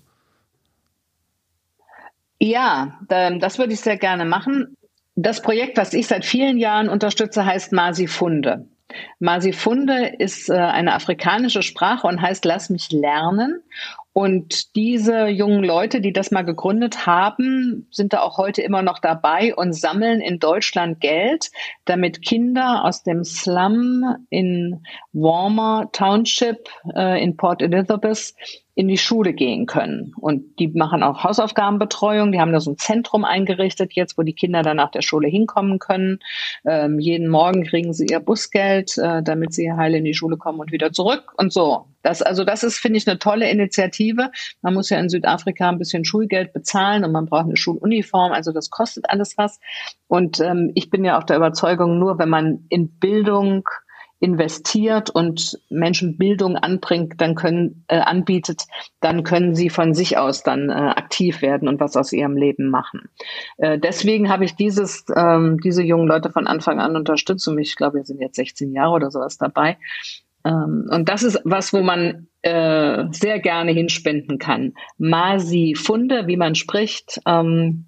Ja, das würde ich sehr gerne machen. Das Projekt, was ich seit vielen Jahren unterstütze, heißt Masifunde. Masifunde ist äh, eine afrikanische Sprache und heißt Lass mich lernen. Und diese jungen Leute, die das mal gegründet haben, sind da auch heute immer noch dabei und sammeln in Deutschland Geld, damit Kinder aus dem Slum in Warmer Township äh, in Port Elizabeth in die Schule gehen können. Und die machen auch Hausaufgabenbetreuung. Die haben da so ein Zentrum eingerichtet jetzt, wo die Kinder dann nach der Schule hinkommen können. Ähm, jeden Morgen kriegen sie ihr Busgeld, äh, damit sie heil in die Schule kommen und wieder zurück und so. Das, also das ist, finde ich, eine tolle Initiative. Man muss ja in Südafrika ein bisschen Schulgeld bezahlen und man braucht eine Schuluniform. Also das kostet alles was. Und ähm, ich bin ja auch der Überzeugung, nur wenn man in Bildung investiert und Menschen Bildung anbringt, dann können äh, anbietet, dann können sie von sich aus dann äh, aktiv werden und was aus ihrem Leben machen. Äh, deswegen habe ich dieses ähm, diese jungen Leute von Anfang an unterstützt und ich glaube, wir sind jetzt 16 Jahre oder sowas dabei. Ähm, und das ist was, wo man äh, sehr gerne hinspenden kann. Masi Funde, wie man spricht, ähm,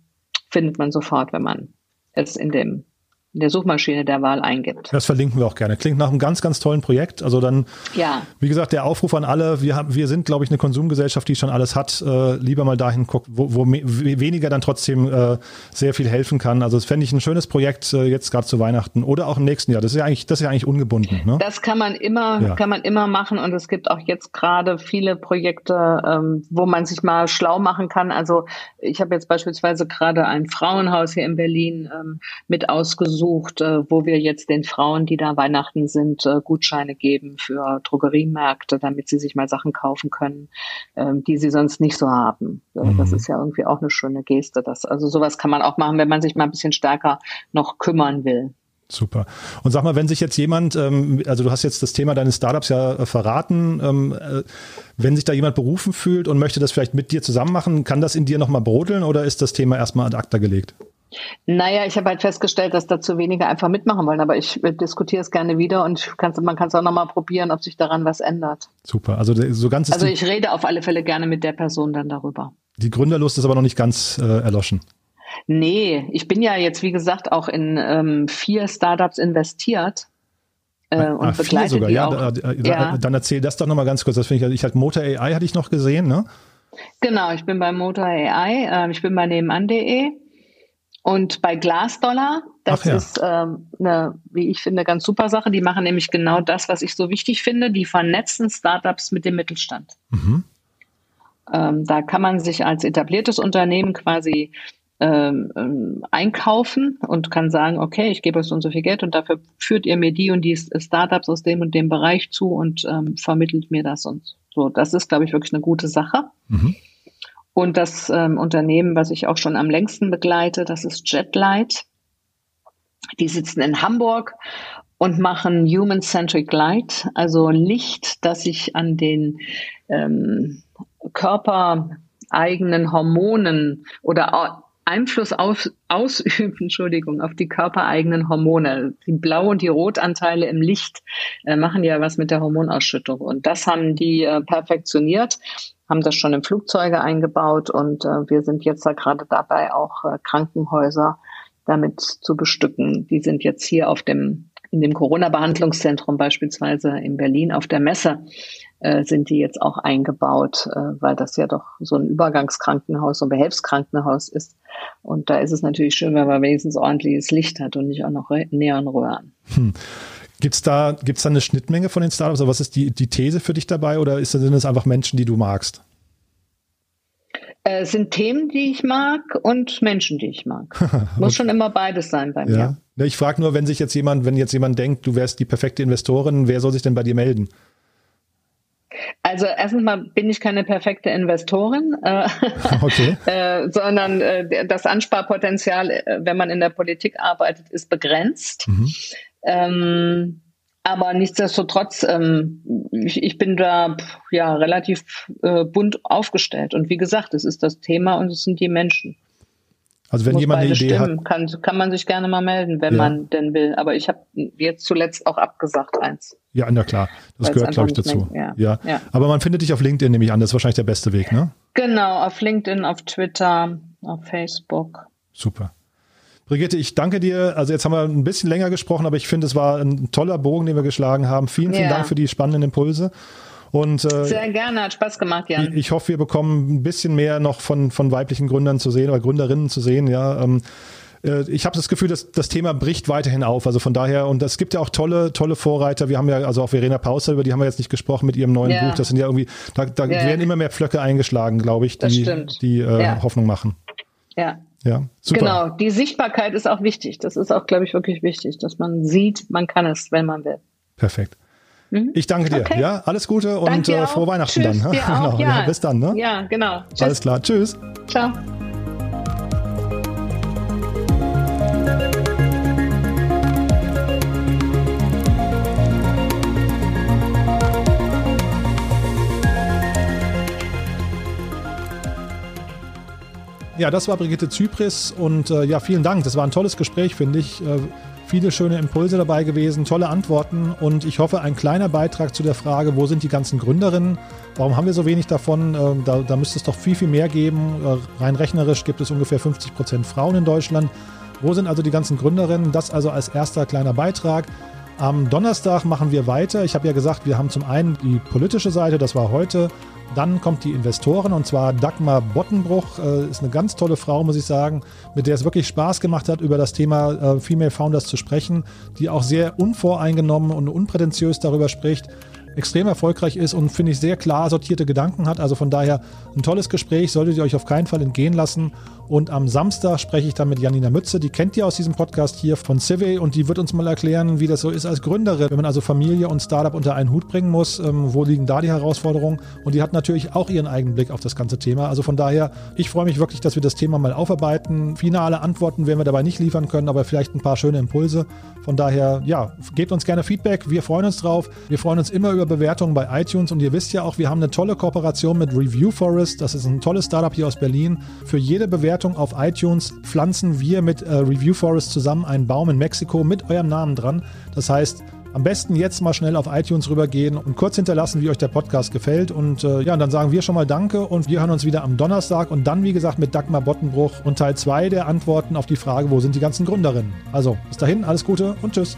findet man sofort, wenn man es in dem der Suchmaschine der Wahl eingibt. Das verlinken wir auch gerne. Klingt nach einem ganz, ganz tollen Projekt. Also dann, ja. wie gesagt, der Aufruf an alle. Wir haben, wir sind, glaube ich, eine Konsumgesellschaft, die schon alles hat. Äh, lieber mal dahin guckt, wo, wo weniger dann trotzdem äh, sehr viel helfen kann. Also das fände ich ein schönes Projekt äh, jetzt gerade zu Weihnachten oder auch im nächsten Jahr. Das ist ja eigentlich, das ist ja eigentlich ungebunden. Ne? Das kann man immer, ja. kann man immer machen. Und es gibt auch jetzt gerade viele Projekte, ähm, wo man sich mal schlau machen kann. Also ich habe jetzt beispielsweise gerade ein Frauenhaus hier in Berlin ähm, mit ausgesucht gesucht, äh, wo wir jetzt den Frauen, die da Weihnachten sind, äh, Gutscheine geben für Drogeriemärkte, damit sie sich mal Sachen kaufen können, ähm, die sie sonst nicht so haben. Mhm. Das ist ja irgendwie auch eine schöne Geste. Das, also sowas kann man auch machen, wenn man sich mal ein bisschen stärker noch kümmern will. Super. Und sag mal, wenn sich jetzt jemand, ähm, also du hast jetzt das Thema deines Startups ja äh, verraten, ähm, wenn sich da jemand berufen fühlt und möchte das vielleicht mit dir zusammen machen, kann das in dir nochmal brodeln oder ist das Thema erstmal ad acta gelegt? Naja, ich habe halt festgestellt, dass dazu wenige einfach mitmachen wollen, aber ich diskutiere es gerne wieder und man kann es auch nochmal probieren, ob sich daran was ändert. Super, also so ganz Also ich rede auf alle Fälle gerne mit der Person dann darüber. Die Gründerlust ist aber noch nicht ganz äh, erloschen. Nee, ich bin ja jetzt, wie gesagt, auch in ähm, vier Startups investiert. Äh, ah, und ah, begleite sogar, die ja, auch. Da, da, ja. Dann erzähl das doch nochmal ganz kurz. Das finde ich, ich halt Motor AI hatte ich noch gesehen, ne? Genau, ich bin bei Motor AI, äh, ich bin bei nebenan.de und bei Glassdollar, das ja. ist ähm, eine, wie ich finde, ganz super Sache. Die machen nämlich genau das, was ich so wichtig finde. Die vernetzen Startups mit dem Mittelstand. Mhm. Ähm, da kann man sich als etabliertes Unternehmen quasi ähm, ähm, einkaufen und kann sagen, okay, ich gebe euch so und so viel Geld und dafür führt ihr mir die und die Startups aus dem und dem Bereich zu und ähm, vermittelt mir das und so. Das ist, glaube ich, wirklich eine gute Sache. Mhm. Und das ähm, Unternehmen, was ich auch schon am längsten begleite, das ist Jetlight. Die sitzen in Hamburg und machen Human-Centric Light, also Licht, das sich an den ähm, körpereigenen Hormonen oder Einfluss auf, ausüben, Entschuldigung, auf die körpereigenen Hormone. Die Blau- und die Rotanteile im Licht äh, machen ja was mit der Hormonausschüttung. Und das haben die äh, perfektioniert haben das schon in Flugzeuge eingebaut und äh, wir sind jetzt da gerade dabei, auch äh, Krankenhäuser damit zu bestücken. Die sind jetzt hier auf dem in dem Corona-Behandlungszentrum beispielsweise in Berlin auf der Messe äh, sind die jetzt auch eingebaut, äh, weil das ja doch so ein Übergangskrankenhaus, so ein Behelfskrankenhaus ist. Und da ist es natürlich schön, wenn man wenigstens ordentliches Licht hat und nicht auch noch Neonröhren. Hm. Gibt es da, gibt's da eine Schnittmenge von den Startups? Oder was ist die, die These für dich dabei? Oder ist, sind es einfach Menschen, die du magst? Äh, es sind Themen, die ich mag und Menschen, die ich mag. Muss schon immer beides sein bei mir. Ja. Ich frage nur, wenn sich jetzt jemand, wenn jetzt jemand denkt, du wärst die perfekte Investorin, wer soll sich denn bei dir melden? Also erstens mal bin ich keine perfekte Investorin, äh, okay. äh, sondern äh, das Ansparpotenzial, äh, wenn man in der Politik arbeitet, ist begrenzt. Mhm. Ähm, aber nichtsdestotrotz, ähm, ich, ich bin da ja relativ äh, bunt aufgestellt. Und wie gesagt, es ist das Thema und es sind die Menschen. Also wenn jemand eine Idee stimmen. hat, kann, kann man sich gerne mal melden, wenn ja. man denn will. Aber ich habe jetzt zuletzt auch abgesagt eins. Ja, na klar, das gehört glaube ich dazu. Ja. ja. Ja. aber man findet dich auf LinkedIn nehme ich an. Das ist wahrscheinlich der beste Weg, ne? Genau, auf LinkedIn, auf Twitter, auf Facebook. Super. Brigitte, ich danke dir. Also jetzt haben wir ein bisschen länger gesprochen, aber ich finde, es war ein toller Bogen, den wir geschlagen haben. Vielen, vielen. Dank für die spannenden Impulse. Und, äh, Sehr gerne, hat Spaß gemacht, Jan. Ich, ich hoffe, wir bekommen ein bisschen mehr noch von, von weiblichen Gründern zu sehen oder Gründerinnen zu sehen. Ja, ähm, äh, ich habe das Gefühl, dass das Thema bricht weiterhin auf. Also von daher, und es gibt ja auch tolle, tolle Vorreiter. Wir haben ja, also auch Verena Pauster, über die haben wir jetzt nicht gesprochen mit ihrem neuen ja. Buch. Das sind ja irgendwie, da, da ja. werden immer mehr Pflöcke eingeschlagen, glaube ich, die, die äh. Hoffnung machen. Ja. Ja, super. Genau, die Sichtbarkeit ist auch wichtig. Das ist auch, glaube ich, wirklich wichtig, dass man sieht, man kann es, wenn man will. Perfekt. Mhm. Ich danke dir. Okay. Ja, alles Gute und äh, frohe Weihnachten Tschüss, dann. genau. Ja. ja. bis dann. Ne? Ja, genau. Tschüss. Alles klar. Tschüss. Ciao. Ja, das war Brigitte Zypris und äh, ja, vielen Dank. Das war ein tolles Gespräch, finde ich. Äh, viele schöne Impulse dabei gewesen, tolle Antworten und ich hoffe, ein kleiner Beitrag zu der Frage, wo sind die ganzen Gründerinnen? Warum haben wir so wenig davon? Äh, da, da müsste es doch viel, viel mehr geben. Äh, rein rechnerisch gibt es ungefähr 50 Prozent Frauen in Deutschland. Wo sind also die ganzen Gründerinnen? Das also als erster kleiner Beitrag. Am Donnerstag machen wir weiter. Ich habe ja gesagt, wir haben zum einen die politische Seite, das war heute. Dann kommt die Investoren und zwar Dagmar Bottenbruch, äh, ist eine ganz tolle Frau, muss ich sagen, mit der es wirklich Spaß gemacht hat, über das Thema äh, Female Founders zu sprechen, die auch sehr unvoreingenommen und unprätentiös darüber spricht, extrem erfolgreich ist und finde ich sehr klar sortierte Gedanken hat. Also von daher ein tolles Gespräch, solltet ihr euch auf keinen Fall entgehen lassen. Und am Samstag spreche ich dann mit Janina Mütze, die kennt ihr aus diesem Podcast hier von Civey und die wird uns mal erklären, wie das so ist als Gründerin, wenn man also Familie und Startup unter einen Hut bringen muss. Ähm, wo liegen da die Herausforderungen? Und die hat natürlich auch ihren eigenen Blick auf das ganze Thema. Also von daher, ich freue mich wirklich, dass wir das Thema mal aufarbeiten. Finale Antworten werden wir dabei nicht liefern können, aber vielleicht ein paar schöne Impulse. Von daher, ja, gebt uns gerne Feedback. Wir freuen uns drauf. Wir freuen uns immer über über Bewertungen bei iTunes und ihr wisst ja auch, wir haben eine tolle Kooperation mit Review Forest. Das ist ein tolles Startup hier aus Berlin. Für jede Bewertung auf iTunes pflanzen wir mit äh, Review Forest zusammen einen Baum in Mexiko mit eurem Namen dran. Das heißt, am besten jetzt mal schnell auf iTunes rübergehen und kurz hinterlassen, wie euch der Podcast gefällt. Und äh, ja, dann sagen wir schon mal Danke und wir hören uns wieder am Donnerstag und dann, wie gesagt, mit Dagmar Bottenbruch und Teil 2 der Antworten auf die Frage, wo sind die ganzen Gründerinnen. Also, bis dahin, alles Gute und tschüss.